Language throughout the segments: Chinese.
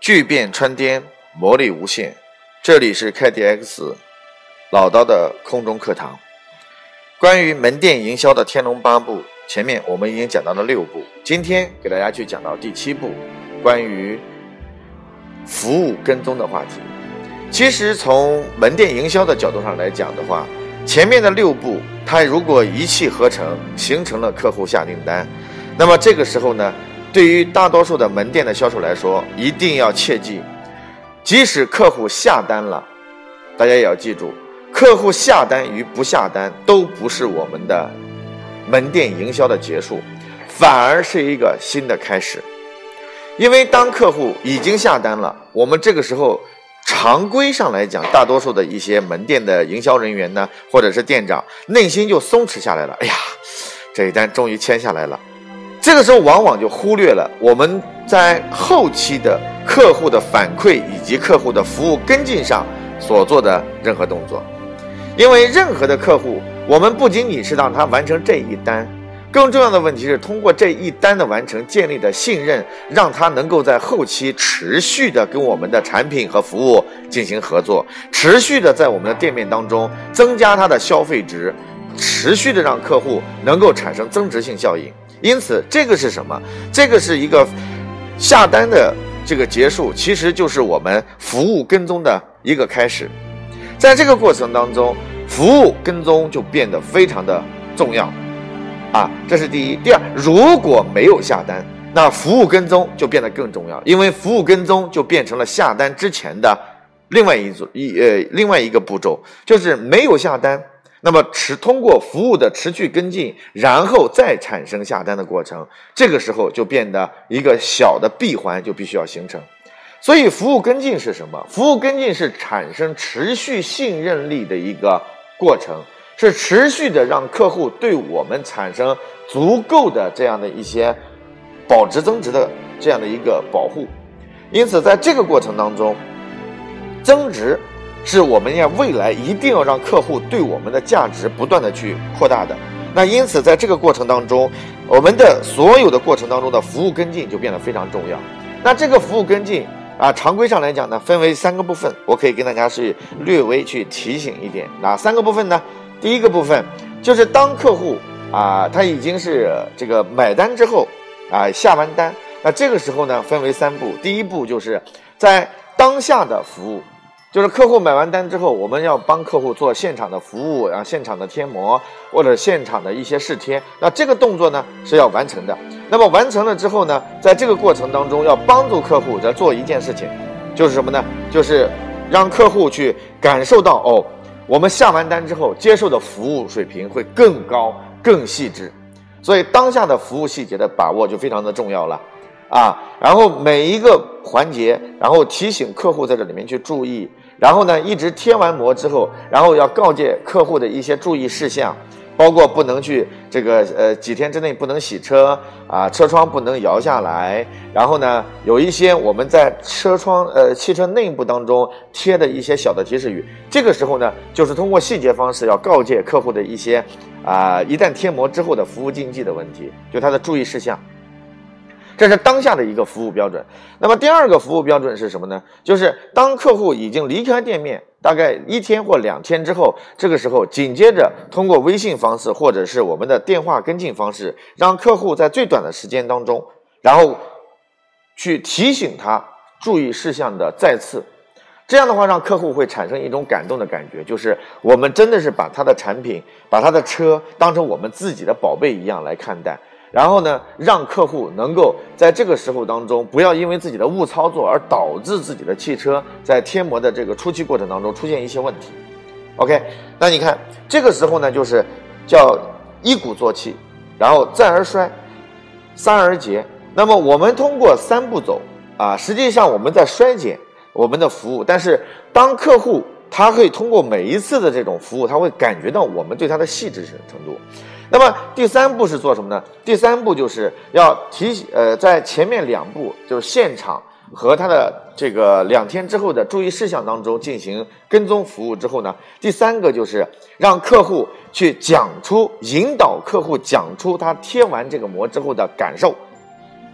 巨变穿天，魔力无限。这里是 KDX 老刀的空中课堂。关于门店营销的《天龙八部》，前面我们已经讲到了六部，今天给大家去讲到第七部，关于服务跟踪的话题。其实从门店营销的角度上来讲的话，前面的六步，它如果一气呵成，形成了客户下订单，那么这个时候呢？对于大多数的门店的销售来说，一定要切记，即使客户下单了，大家也要记住，客户下单与不下单都不是我们的门店营销的结束，反而是一个新的开始。因为当客户已经下单了，我们这个时候常规上来讲，大多数的一些门店的营销人员呢，或者是店长，内心就松弛下来了。哎呀，这一单终于签下来了。这个时候往往就忽略了我们在后期的客户的反馈以及客户的服务跟进上所做的任何动作，因为任何的客户，我们不仅仅是让他完成这一单，更重要的问题是通过这一单的完成建立的信任，让他能够在后期持续的跟我们的产品和服务进行合作，持续的在我们的店面当中增加他的消费值，持续的让客户能够产生增值性效应。因此，这个是什么？这个是一个下单的这个结束，其实就是我们服务跟踪的一个开始。在这个过程当中，服务跟踪就变得非常的重要啊，这是第一。第二，如果没有下单，那服务跟踪就变得更重要，因为服务跟踪就变成了下单之前的另外一组一呃另外一个步骤，就是没有下单。那么持通过服务的持续跟进，然后再产生下单的过程，这个时候就变得一个小的闭环就必须要形成。所以服务跟进是什么？服务跟进是产生持续信任力的一个过程，是持续的让客户对我们产生足够的这样的一些保值增值的这样的一个保护。因此，在这个过程当中，增值。是我们要未来一定要让客户对我们的价值不断的去扩大的。那因此，在这个过程当中，我们的所有的过程当中的服务跟进就变得非常重要。那这个服务跟进啊，常规上来讲呢，分为三个部分，我可以跟大家是略微去提醒一点。哪三个部分呢？第一个部分就是当客户啊他已经是这个买单之后啊下完单，那这个时候呢分为三步。第一步就是在当下的服务。就是客户买完单之后，我们要帮客户做现场的服务，然后现场的贴膜或者现场的一些试贴。那这个动作呢是要完成的。那么完成了之后呢，在这个过程当中要帮助客户在做一件事情，就是什么呢？就是让客户去感受到哦，我们下完单之后接受的服务水平会更高、更细致。所以当下的服务细节的把握就非常的重要了。啊，然后每一个环节，然后提醒客户在这里面去注意，然后呢，一直贴完膜之后，然后要告诫客户的一些注意事项，包括不能去这个呃几天之内不能洗车啊，车窗不能摇下来，然后呢，有一些我们在车窗呃汽车内部当中贴的一些小的提示语，这个时候呢，就是通过细节方式要告诫客户的一些啊，一旦贴膜之后的服务禁忌的问题，就它的注意事项。这是当下的一个服务标准。那么第二个服务标准是什么呢？就是当客户已经离开店面，大概一天或两天之后，这个时候紧接着通过微信方式或者是我们的电话跟进方式，让客户在最短的时间当中，然后去提醒他注意事项的再次。这样的话，让客户会产生一种感动的感觉，就是我们真的是把他的产品、把他的车当成我们自己的宝贝一样来看待。然后呢，让客户能够在这个时候当中，不要因为自己的误操作而导致自己的汽车在贴膜的这个初期过程当中出现一些问题。OK，那你看这个时候呢，就是叫一鼓作气，然后再而衰，三而竭。那么我们通过三步走啊，实际上我们在衰减我们的服务，但是当客户他会通过每一次的这种服务，他会感觉到我们对他的细致程度。那么第三步是做什么呢？第三步就是要提，呃，在前面两步就是现场和他的这个两天之后的注意事项当中进行跟踪服务之后呢，第三个就是让客户去讲出，引导客户讲出他贴完这个膜之后的感受，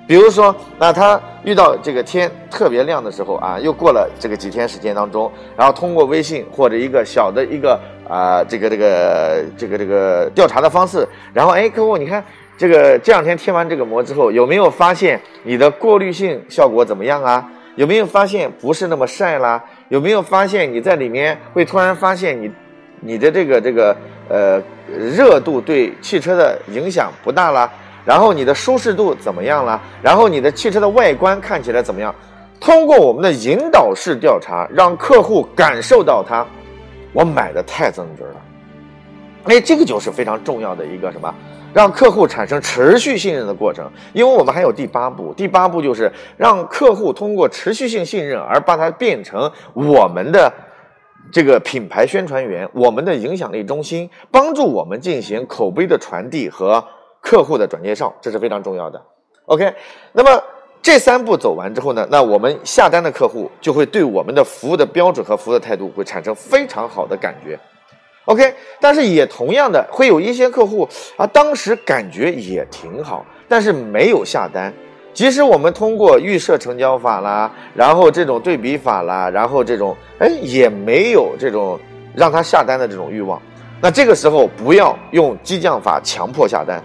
比如说，那他遇到这个天特别亮的时候啊，又过了这个几天时间当中，然后通过微信或者一个小的一个啊，这个这个这个这个调查的方式，然后哎，客户你看这个这两天贴完这个膜之后，有没有发现你的过滤性效果怎么样啊？有没有发现不是那么晒啦？有没有发现你在里面会突然发现你你的这个这个呃热度对汽车的影响不大啦？然后你的舒适度怎么样了？然后你的汽车的外观看起来怎么样？通过我们的引导式调查，让客户感受到它，我买的太增值了。哎，这个就是非常重要的一个什么？让客户产生持续信任的过程。因为我们还有第八步，第八步就是让客户通过持续性信任而把它变成我们的这个品牌宣传员，我们的影响力中心，帮助我们进行口碑的传递和。客户的转介绍，这是非常重要的。OK，那么这三步走完之后呢，那我们下单的客户就会对我们的服务的标准和服务的态度会产生非常好的感觉。OK，但是也同样的会有一些客户啊，当时感觉也挺好，但是没有下单。即使我们通过预设成交法啦，然后这种对比法啦，然后这种哎也没有这种让他下单的这种欲望。那这个时候不要用激将法强迫下单。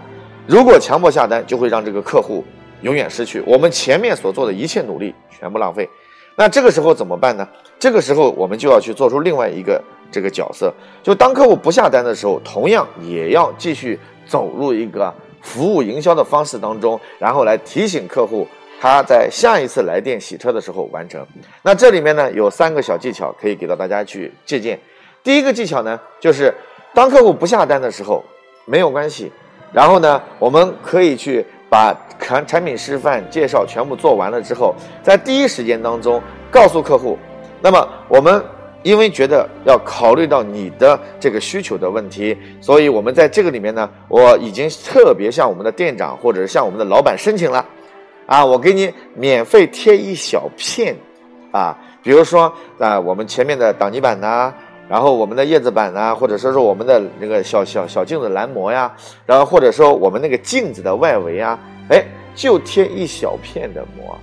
如果强迫下单，就会让这个客户永远失去我们前面所做的一切努力，全部浪费。那这个时候怎么办呢？这个时候我们就要去做出另外一个这个角色，就当客户不下单的时候，同样也要继续走入一个服务营销的方式当中，然后来提醒客户他在下一次来电洗车的时候完成。那这里面呢有三个小技巧可以给到大家去借鉴。第一个技巧呢，就是当客户不下单的时候，没有关系。然后呢，我们可以去把产产品示范介绍全部做完了之后，在第一时间当中告诉客户。那么我们因为觉得要考虑到你的这个需求的问题，所以我们在这个里面呢，我已经特别向我们的店长或者向我们的老板申请了，啊，我给你免费贴一小片，啊，比如说啊，我们前面的挡泥板呐。然后我们的叶子板啊，或者说是我们的那个小小小镜子蓝膜呀，然后或者说我们那个镜子的外围啊，哎，就贴一小片的膜，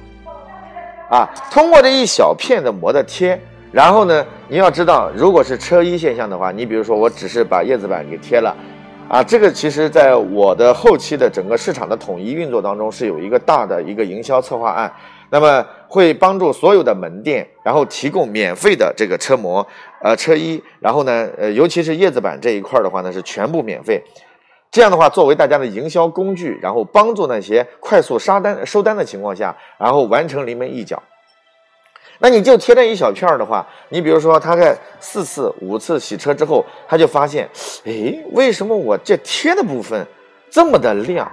啊，通过这一小片的膜的贴，然后呢，你要知道，如果是车衣现象的话，你比如说我只是把叶子板给贴了，啊，这个其实在我的后期的整个市场的统一运作当中是有一个大的一个营销策划案。那么会帮助所有的门店，然后提供免费的这个车模，呃，车衣，然后呢，呃，尤其是叶子板这一块的话呢，是全部免费。这样的话，作为大家的营销工具，然后帮助那些快速杀单收单的情况下，然后完成临门一脚。那你就贴这一小片儿的话，你比如说他在四次、五次洗车之后，他就发现，哎，为什么我这贴的部分这么的亮？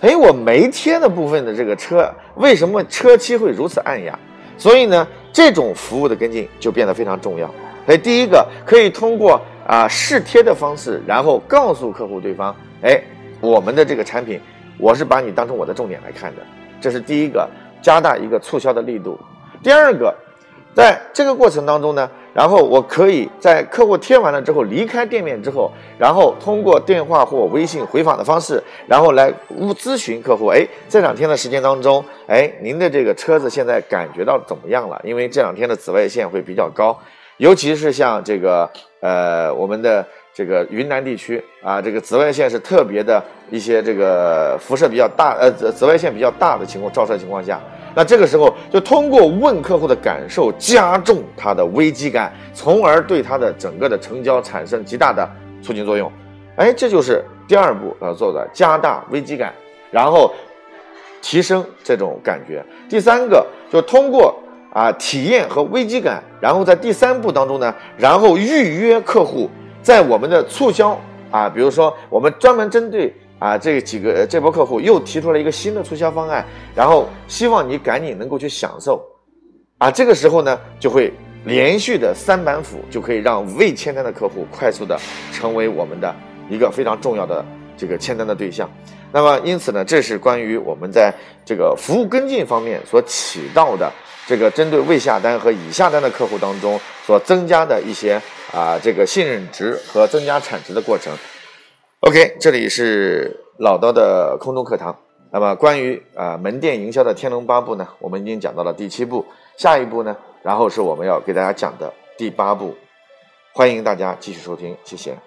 哎，我没贴的部分的这个车，为什么车漆会如此暗哑？所以呢，这种服务的跟进就变得非常重要。哎，第一个可以通过啊试贴的方式，然后告诉客户对方，哎，我们的这个产品，我是把你当成我的重点来看的，这是第一个，加大一个促销的力度。第二个。在这个过程当中呢，然后我可以在客户贴完了之后离开店面之后，然后通过电话或微信回访的方式，然后来咨询客户。哎，这两天的时间当中，哎，您的这个车子现在感觉到怎么样了？因为这两天的紫外线会比较高，尤其是像这个呃我们的这个云南地区啊，这个紫外线是特别的一些这个辐射比较大，呃紫紫外线比较大的情况照射情况下。那这个时候就通过问客户的感受，加重他的危机感，从而对他的整个的成交产生极大的促进作用。哎，这就是第二步要做的，加大危机感，然后提升这种感觉。第三个就通过啊体验和危机感，然后在第三步当中呢，然后预约客户在我们的促销啊，比如说我们专门针对。啊，这几个这波客户又提出了一个新的促销方案，然后希望你赶紧能够去享受，啊，这个时候呢，就会连续的三板斧就可以让未签单的客户快速的成为我们的一个非常重要的这个签单的对象。那么，因此呢，这是关于我们在这个服务跟进方面所起到的这个针对未下单和已下单的客户当中所增加的一些啊这个信任值和增加产值的过程。OK，这里是老刀的空中课堂。那么关于呃门店营销的《天龙八部》呢，我们已经讲到了第七部，下一步呢，然后是我们要给大家讲的第八部，欢迎大家继续收听，谢谢。